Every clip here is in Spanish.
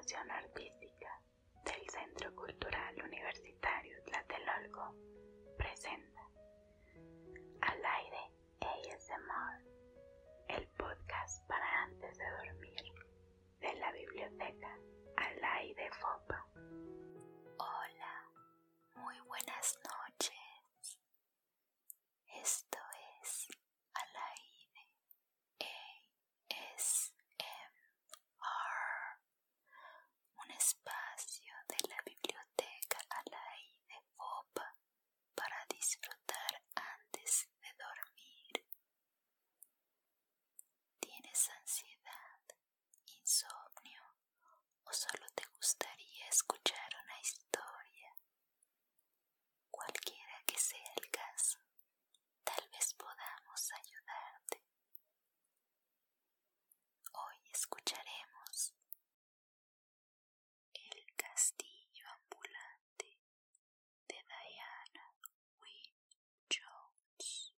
Coordinación Artística del Centro Cultural Universitario Tlatelolco presenta Al aire ASMR, el podcast para antes de dormir de la biblioteca Al aire FOPA. Hola, muy buenas noches. Esto es Al aire ASMR, un espacio de la biblioteca Al aire FOPA para disfrutar antes de dormir. ¿Tienes ansiedad, insomnio o solo te gustaría escuchar una historia? Cualquiera que sea el caso, tal vez podamos ayudarte. Hoy escucharemos El castillo ambulante de Diana Wynne Jones.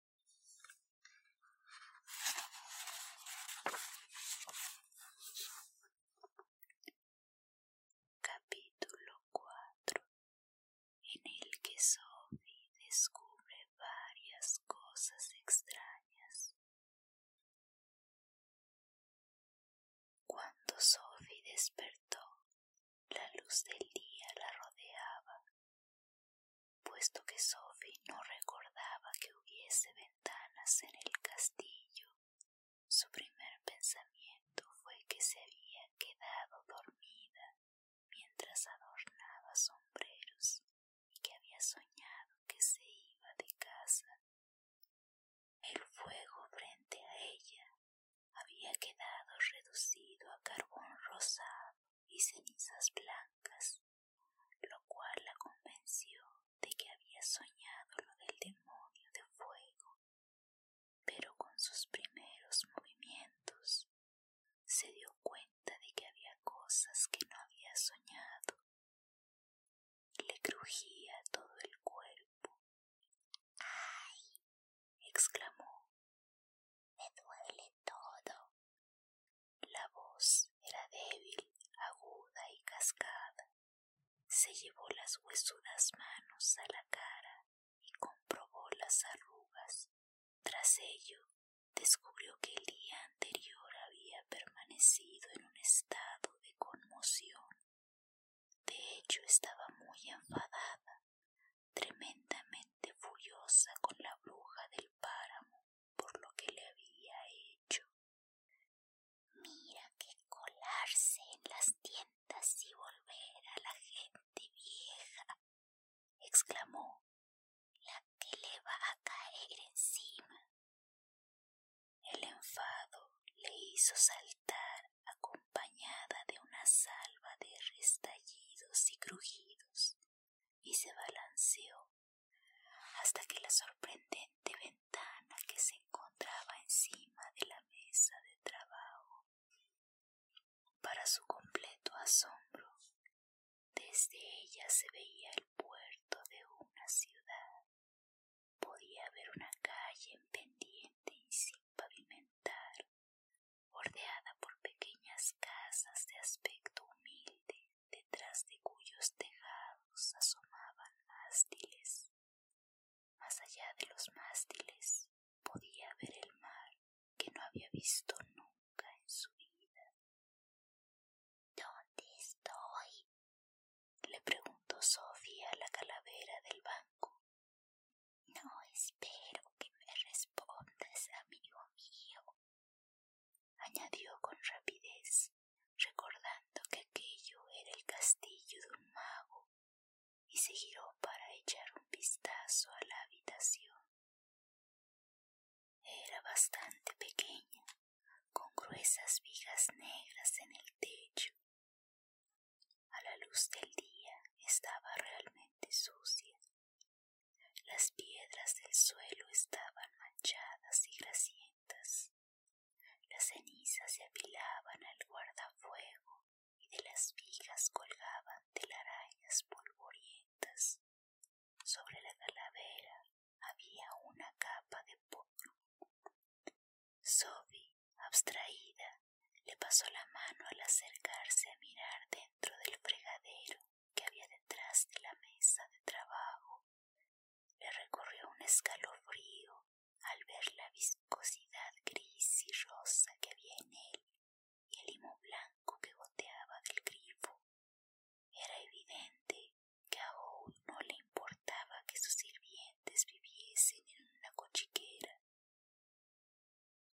Capítulo 4 en el que Sophie descubre varias cosas extrañas. Cuando Sophie despertó, la del día la rodeaba, puesto que Sophie no recordaba que hubiese ventanas en el castillo. Su primer pensamiento fue que se había quedado dormida mientras adornaba sombreros y que había soñado que se iba de casa. El fuego frente a ella había quedado reducido a carbón rosado y cenizas blancas, lo cual la convenció de que había soñado lo del demonio de fuego. Pero con sus primeros movimientos se dio cuenta de que había cosas que no había soñado. Le crujía todo el cuerpo. ¡Ay! exclamó. Me duele todo. La voz era débil, aguda y cascada. Se llevó las huesudas manos a la cara y comprobó las arrugas. Tras ello, descubrió que el día anterior había permanecido en un estado de conmoción. Hecho, estaba muy enfadada, tremendamente furiosa con la bruja del páramo por lo que le había hecho. Mira que colarse en las tiendas y volver a la gente vieja, exclamó, la que le va a caer encima. El enfado le hizo saltar acompañada de una salva de restallidos y crujidos y se balanceó hasta que la sorprendente ventana que se encontraba encima de la mesa de trabajo. Para su completo asombro, desde ella se veía el puerto de una ciudad. Podía ver una calle en pendiente y sin pavimentar, bordeada por pequeñas casas de aspecto humilde, detrás de cuyos tejados asomaban mástiles. Más allá de los mástiles podía ver el mar que no había nunca en su vida. ¿Dónde estoy? le preguntó Sofía a la calavera del banco. No espero que me respondas, amigo mío, añadió con rapidez, recordando que aquello era el castillo de un mago, y se giró para echar un vistazo a la habitación. Era bastante gruesas vigas negras en el techo. A la luz del día estaba realmente sucia. Las piedras del suelo estaban manchadas y grasientas. Las cenizas se apilaban al guardafuego y de las vigas colgaban telarañas polvorientas. Sobre la calavera había una capa de polvo. Sophie, abstraída, le pasó la mano al acercarse a mirar dentro del fregadero que había detrás de la mesa de trabajo. Le recorrió un escalofrío al ver la viscosidad gris y rosa que había en él y el limo blanco que goteaba del grifo. Era evidente que a Howe no le importaba que sus sirvientes viviesen en una cochiquera.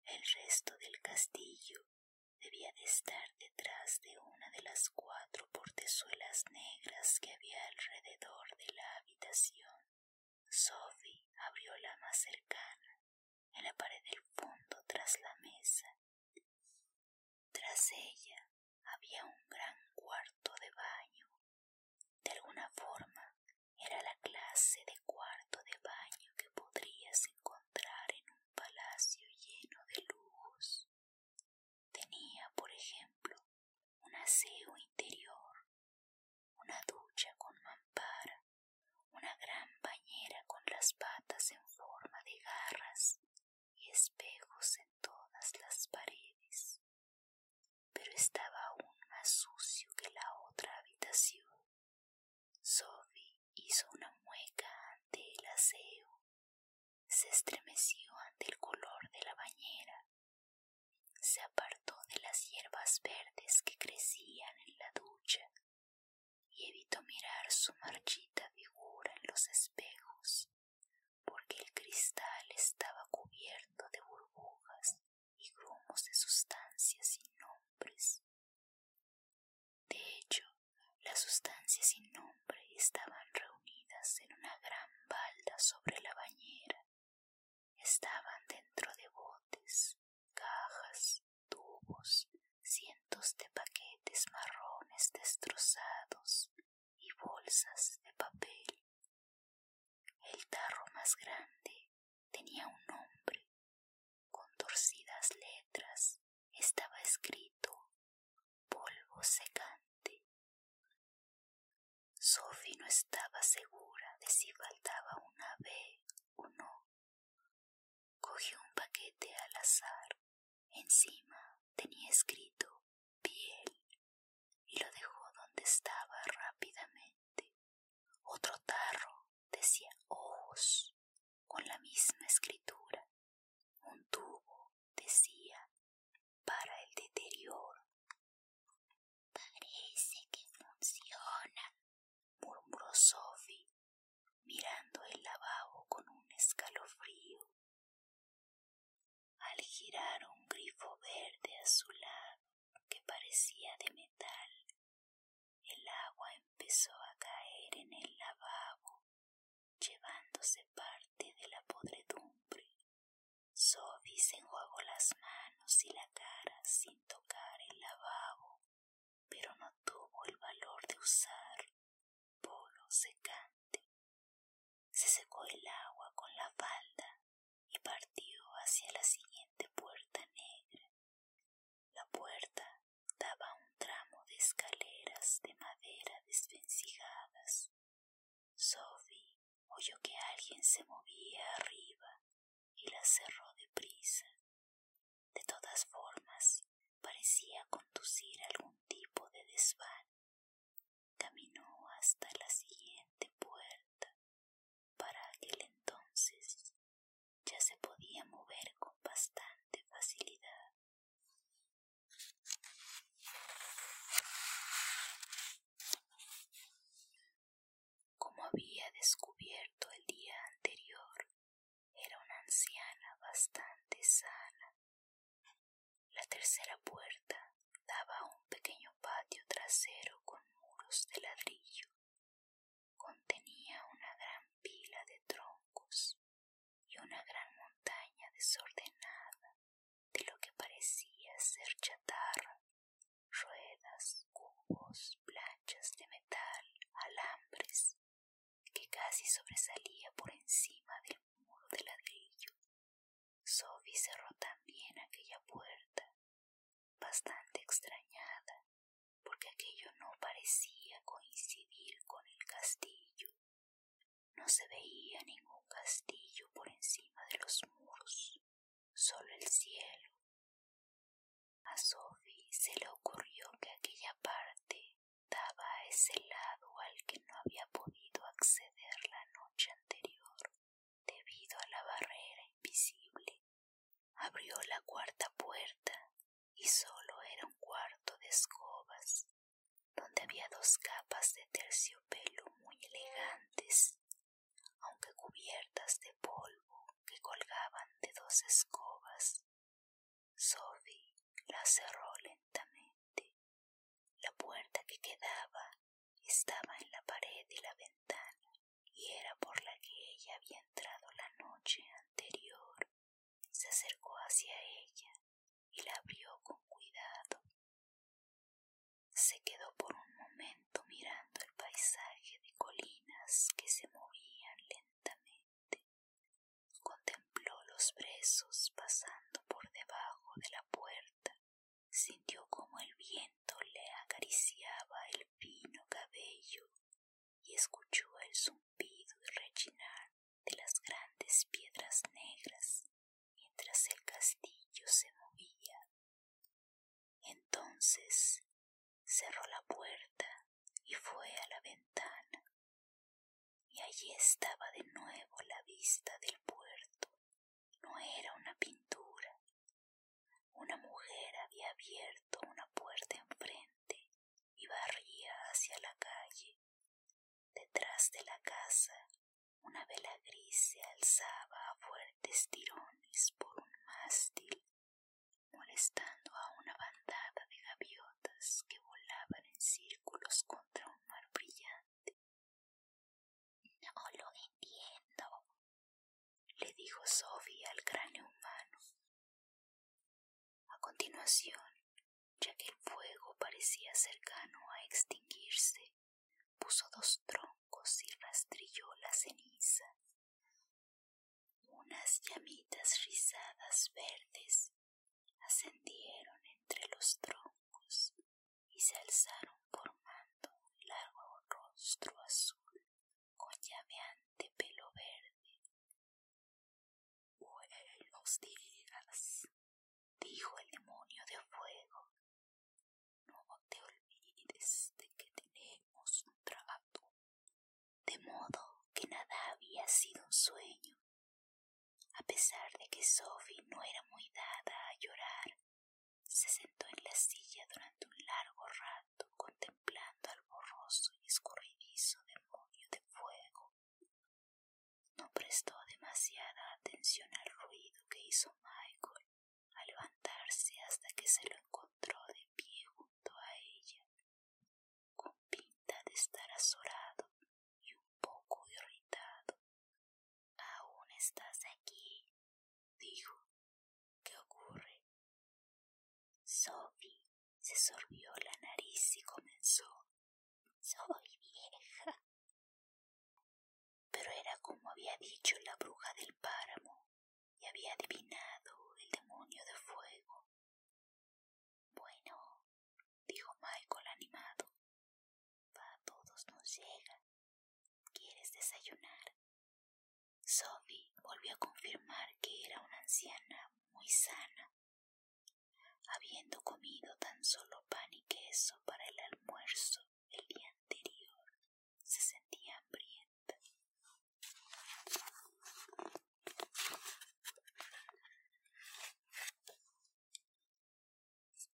El resto del castillo debía de estar detrás de una de las cuatro portezuelas negras que había alrededor de la habitación. Sophie abrió la más cercana, en la pared del fondo tras la mesa. Tras ella había un gran cuarto de baño. De alguna forma era la clase de cuarto de baño que podrías encontrar en un palacio lleno de lujos. Tenía, por ejemplo, un aseo interior, una ducha con mampara, una gran bañera con patas en forma de garras y espejos en todas las paredes. Pero estaba aún más sucio que la otra habitación. Sophie hizo una mueca ante el aseo. Se estremeció ante el color de la bañera. Se apartó de las hierbas verdes que crecían en la ducha y evitó mirar su marchita figura en los espejos, el cristal estaba cubierto de burbujas y grumos de sustancias sin nombres. De hecho, las sustancias sin nombre estaban reunidas en una gran balda sobre la bañera. Estaban dentro de botes, cajas, tubos, cientos de paquetes marrones destrozados y bolsas de papel. El tarro más grande tenía un nombre. Con torcidas letras estaba escrito polvo secante. Sophie no estaba segura de si faltaba una B o no. Cogió un paquete al azar. Encima tenía escrito piel y lo dejó donde estaba rápidamente. Otro tarro ojos con la misma escritura. Un tubo decía para el deterioro. Parece que funciona, murmuró Sophie, mirando el lavabo con un escalofrío. Al girar un grifo verde azulado que parecía de metal, el agua empezó a caer en el lavabo, llevándose parte de la podredumbre. Sophie se enjuagó las manos y la cara sin tocar el lavabo, pero no tuvo el valor de usar polo secante. Se secó el agua con la falda y partió hacia la siguiente puerta negra. La puerta daba un tramo de escaleras de madera desvencijadas. Sophie oyó que alguien se movía arriba y la cerró deprisa. De todas formas, parecía conducir algún tipo de desván. Caminó hasta la siguiente puerta. Para aquel entonces ya se podía mover con bastante facilidad. Como había descubierto el día anterior, era una anciana bastante sana. La tercera puerta daba a un pequeño patio trasero con muros de ladrillo. Contenía una gran pila de troncos y una gran montaña desordenada de lo que parecía ser chatarra, ruedas, cubos, planchas de metal, alambres, que casi sobresalía por encima del muro de ladrillo. Sophie cerró también aquella puerta, bastante extrañada, porque aquello no parecía coincidir con el castillo. No se veía ningún castillo por encima de los muros, solo el cielo. A Sophie se le ocurrió que aquella parte daba a ese lado al que no había podido acceder la noche anterior debido a la barrera invisible. Abrió la cuarta puerta y solo era un cuarto de escobas, donde había dos capas de terciopelo muy elegantes, aunque cubiertas de polvo que colgaban de dos escobas. Sophie la cerró lentamente. La puerta que quedaba estaba en la pared de la ventana y era por la que ella había entrado la noche anterior. Se acercó hacia ella y la abrió con cuidado. Se quedó por un momento mirando el paisaje de colinas que se movían lentamente. Contempló los brezos pasando por debajo de la puerta. Sintió como el viento le acariciaba el y escuchó el zumbido y rechinar de las grandes piedras negras mientras el castillo se movía. Entonces cerró la puerta y fue a la ventana. Y allí estaba de nuevo la vista del puerto. No era una pintura. Una mujer había abierto una puerta enfrente y barría hacia la calle. Detrás de la casa, una vela gris se alzaba a fuertes tirones por un mástil, molestando a una bandada de gaviotas que volaban en círculos contra un mar brillante. No lo entiendo, le dijo Sophie al cráneo humano. Ya que el fuego parecía cercano a extinguirse, puso dos troncos y rastrilló la ceniza. Unas llamitas rizadas verdes ascendieron entre los troncos y se alzaron formando un largo rostro azul con llameante pelo verde. Buenos días, dijo el demonio de fuego. No te olvides de que tenemos un trato. De modo que nada había sido un sueño. A pesar de que Sophie no era muy dada a llorar, se sentó en la silla durante un largo rato contemplando al borroso y escurridizo demonio de fuego. No prestó demasiada atención al ruido que hizo Michael al levantarse hasta que se lo encontró de pie junto a ella, con pinta de estar azorado y un poco irritado. Aún estás aquí, dijo. ¿Qué ocurre? Sophie se sorbió la nariz y comenzó. Soy vieja. Pero era como había dicho la bruja del páramo y había adivinado el demonio de fuego. Bueno, dijo Michael animado, a todos nos llega. ¿Quieres desayunar? Sophie volvió a confirmar que era una anciana muy sana. Habiendo comido tan solo pan y queso para el almuerzo el día anterior, se sentía hambrienta.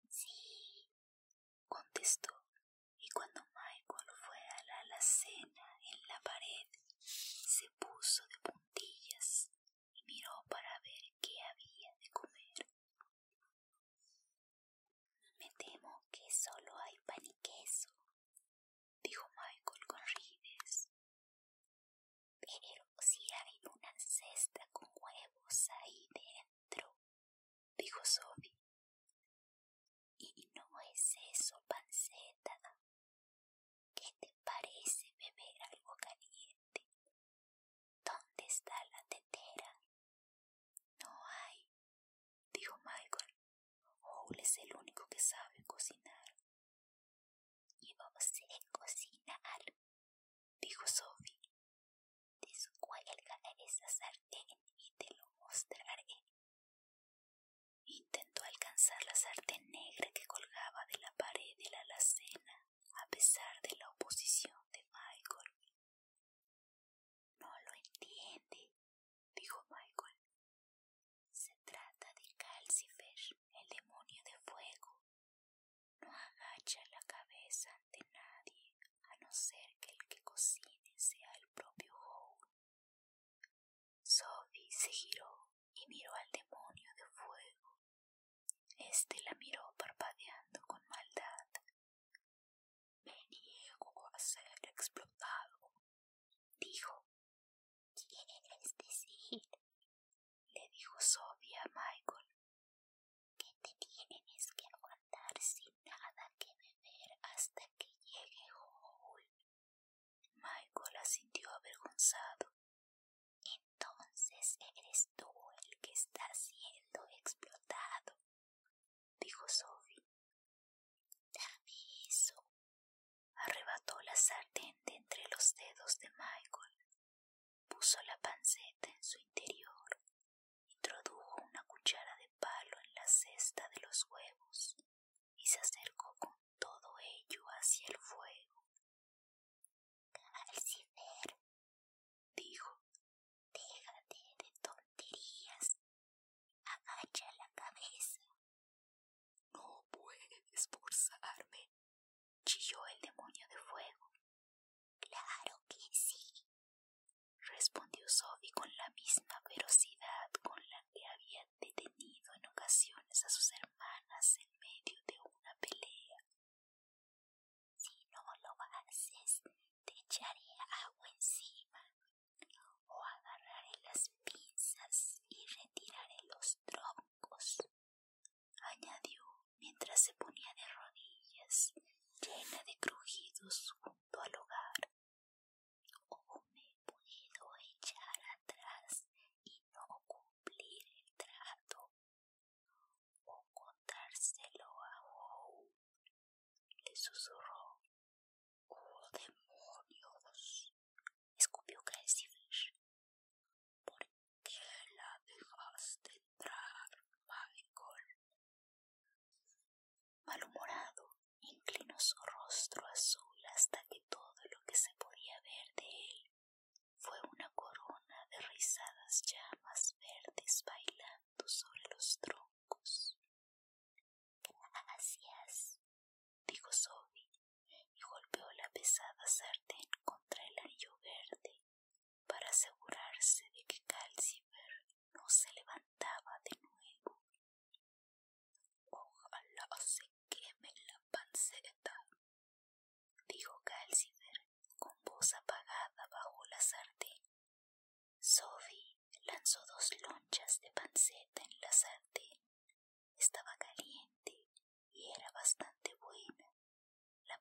Sí, contestó, y cuando Michael fue a la alacena en la pared, se puso de puntillas Raúl es el único que sabe cocinar. Y vos sé cocinar, dijo Sophie. Descuelga esa sartén y te lo mostraré. Intentó alcanzar la sartén negra que colgaba de la pared de la alacena, a pesar de la oposición. Entonces eres tú el que está siendo explotado, dijo Sophie. Dame eso, arrebató la sartén de entre los dedos de Michael, puso la panceta en su interior al hogar o me he podido echar atrás y no cumplir el trato o contárselo a Howe. Le susurró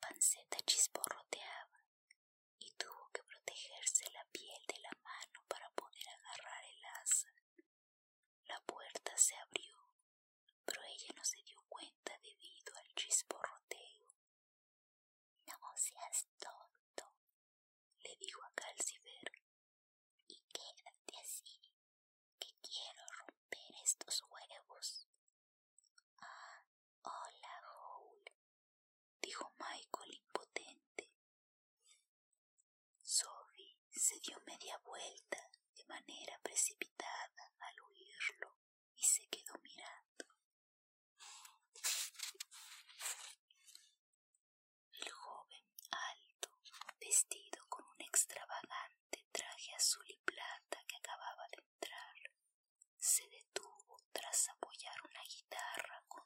panceta chisporroteaba y tuvo que protegerse la piel de la mano para poder agarrar el asa. La puerta se abrió, pero ella no se dio cuenta debido al chisporroteo. No seas tonto, le dijo a Calcifer se dio media vuelta de manera precipitada al oírlo y se quedó mirando. El joven alto, vestido con un extravagante traje azul y plata que acababa de entrar, se detuvo tras apoyar una guitarra con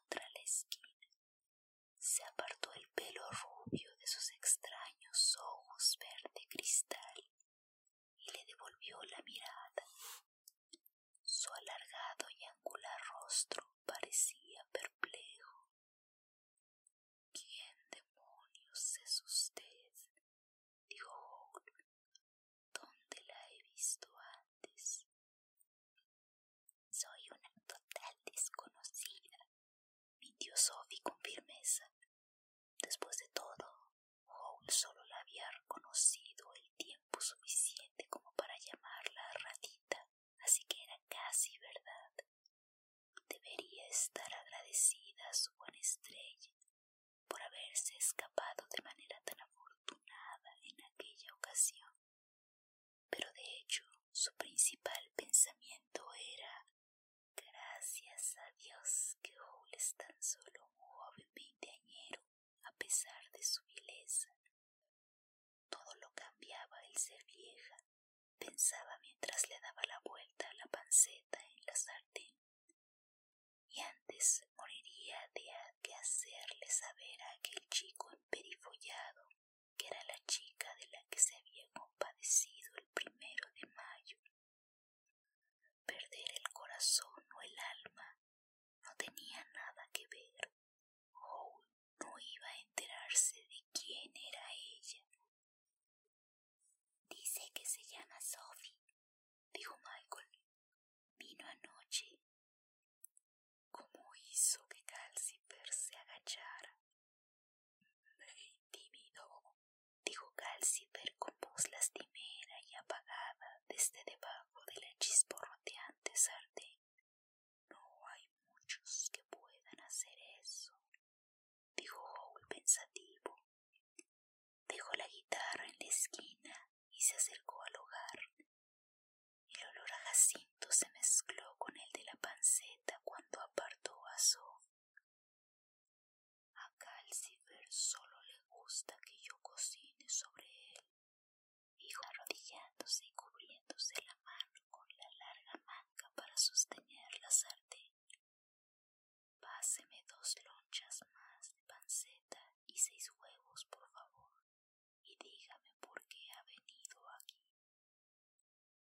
pesar de su vileza. Todo lo cambiaba el ser vieja, pensaba mientras le daba la vuelta a la panceta en la sartén. Y antes moriría de que hacerle saber a aquel chico emperifollado que era la chica de la que se había compadecido desde debajo de la chisporroteante sartén. No hay muchos que puedan hacer eso, dijo Howl pensativo. Dejó la guitarra en la esquina y se acercó al hogar. El olor a jacinto se mezcló con el de la panceta cuando apartó a Sof. A Calcifer solo le gusta que yo cocine sobre él, dijo arrodillándose y cubriéndose la mano con la larga manga para sostener la sartén. Páseme dos lonchas más de panceta y seis huevos, por favor, y dígame por qué ha venido aquí.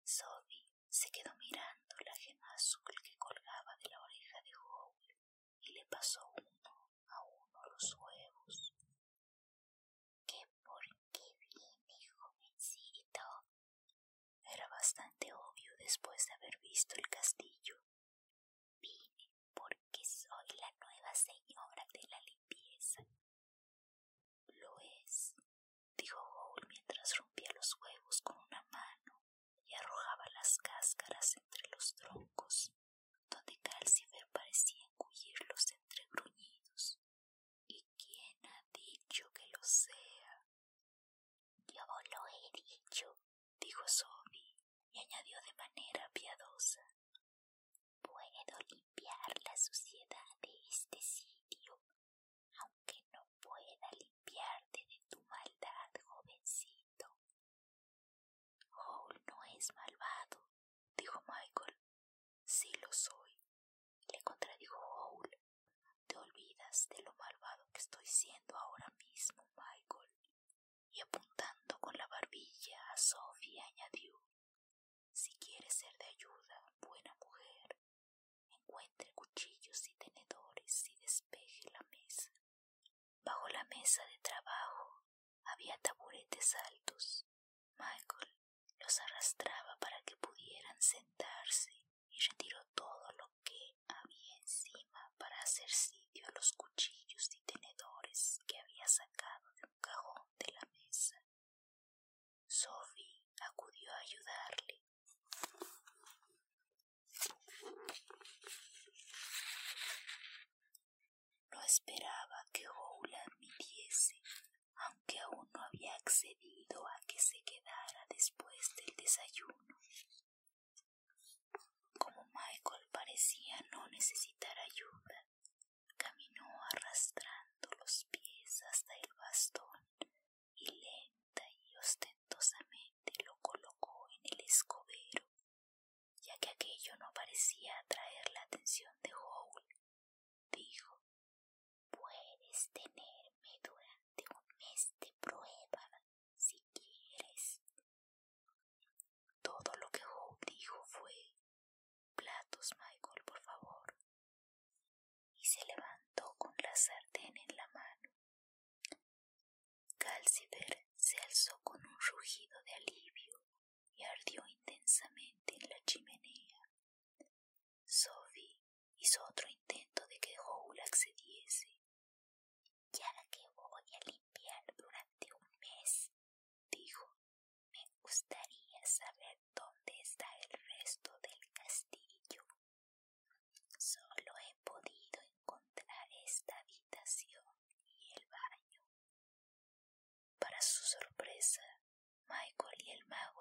Sophie se quedó mirando la gema azul que colgaba de la oreja de Howl y le pasó uno a uno los huevos. ¿Qué por qué viene, jovencito? Era bastante obvio después de haber visto el castillo. Vine porque soy la nueva señora de la limpieza. Lo es, dijo Howl mientras rompía los huevos con una mano y arrojaba las cáscaras entre los troncos, donde Calcifer parecía engullirlos entre gruñidos. ¿Y quién ha dicho que lo sea? Yo lo he dicho, dijo Sophie, y añadió de manera piadosa. Puedo limpiar la suciedad de este sitio, aunque no pueda limpiarte de tu maldad, jovencito. Howl no es malvado, dijo Michael. Sí lo soy, le contradijo Howl. Te olvidas de lo malvado ahora mismo, Michael. Y apuntando con la barbilla a Sophie añadió Si quieres ser de ayuda, buena mujer, encuentre cuchillos y tenedores y despeje la mesa. Bajo la mesa de trabajo había taburetes altos. Michael los arrastraba para que pudieran sentarse y retiró todo lo que había encima para hacer sitio a los cuchillos y tenedores que había sacado de un cajón de la mesa. Sophie acudió a ayudarle. No esperaba que Howl admitiese, aunque aún no había accedido a que se quedara después del desayuno. Parecía no necesitar ayuda, caminó arrastrando los pies hasta el bastón y lenta y ostentosamente lo colocó en el escobero, ya que aquello no parecía atraer la atención de Howl. Dijo, puedes tenerme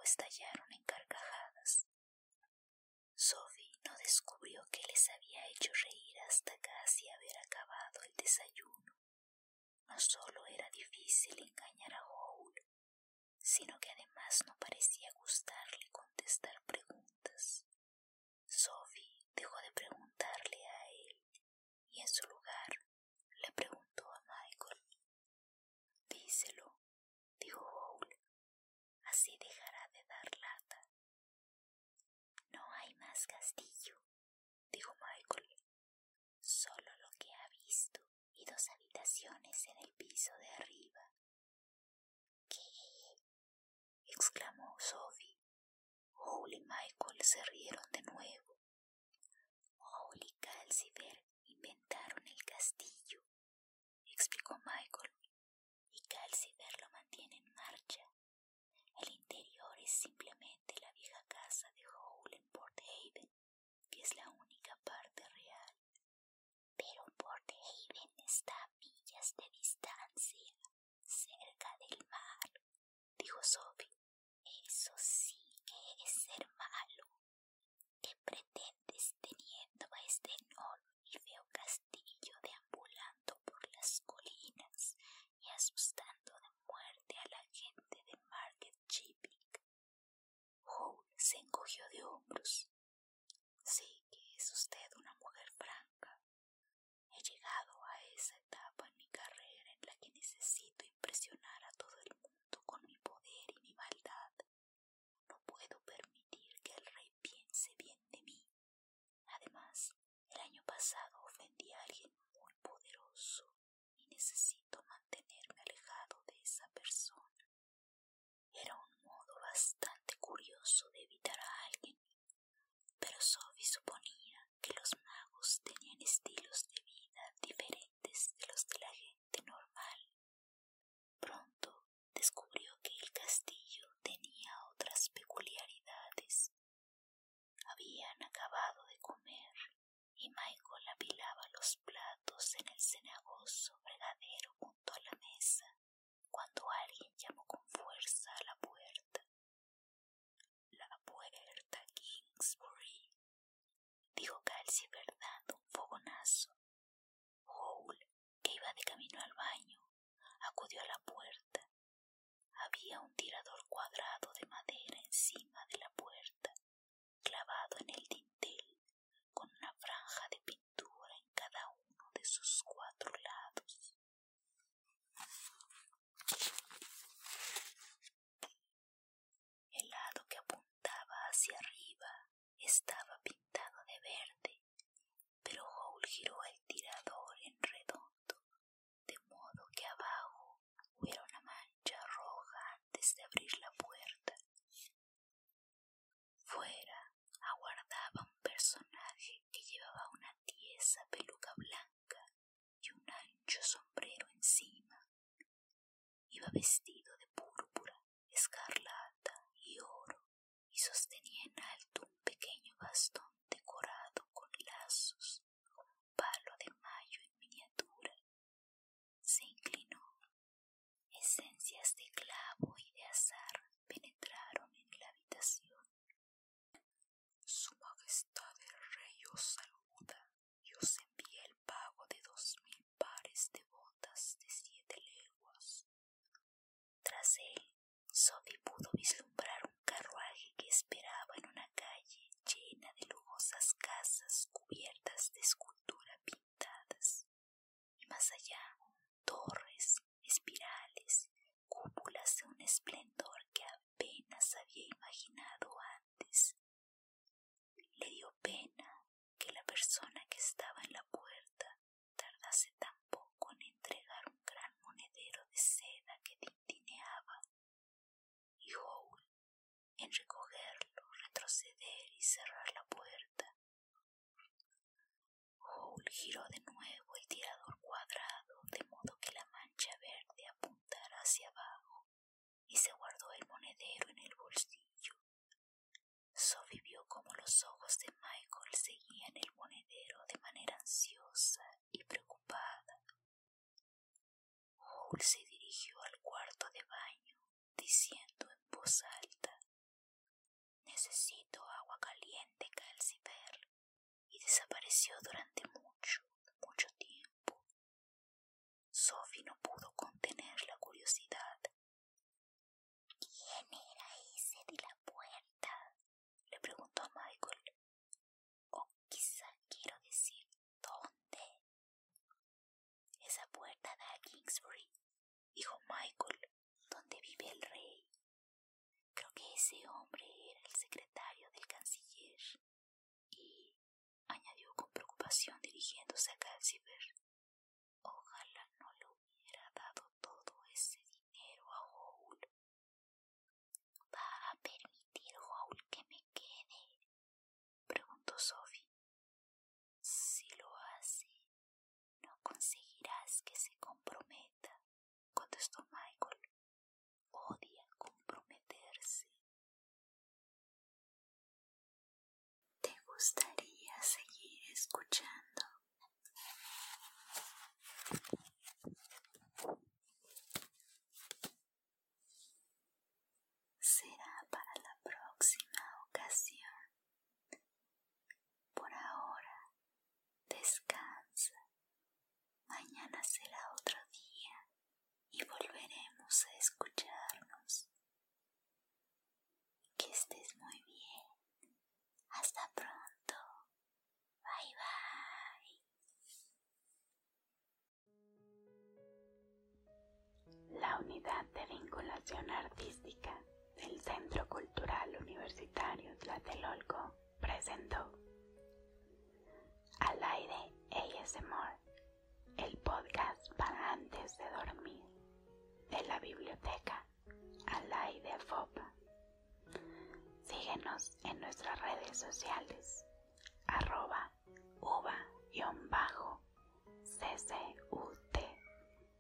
estallaron en carcajadas. Sophie no descubrió que les había hecho reír hasta casi haber acabado el desayuno. No solo era difícil engañar a Howl, sino que además no parecía gustarle contestar preguntas habitaciones en el piso de arriba. ¿Qué? exclamó Sophie. Howell y Michael se rieron de nuevo. Howell y Calcifer inventaron el castillo, explicó Michael, y Calcifer lo mantiene en marcha. El interior es simplemente la vieja casa de Howell en Port Haven, que es la única está a millas de distancia, cerca del en el cenagoso fregadero junto a la mesa, cuando alguien llamó con fuerza a la puerta. La puerta, Kingsbury, dijo Calci Bernardo un fogonazo. Howell, que iba de camino al baño, acudió a la puerta. Había un tirador cuadrado de madera encima de la puerta, clavado en el dinero estaba pintado de verde, pero Hall giró el tirador en redondo, de modo que abajo hubiera una mancha roja antes de abrir la puerta. Fuera aguardaba un personaje que llevaba una tiesa peluca blanca y un ancho sombrero encima. Iba vestido ました。casas cubiertas de escultura pintadas, y más allá torres, espirales, cúpulas de un esplendor gustaría seguir escuchando? Será para la próxima. Al aire ASMR, el podcast para antes de dormir, de la biblioteca Al aire FOPA. Síguenos en nuestras redes sociales, arroba uva-ccut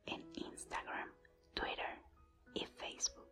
en Instagram, Twitter y Facebook.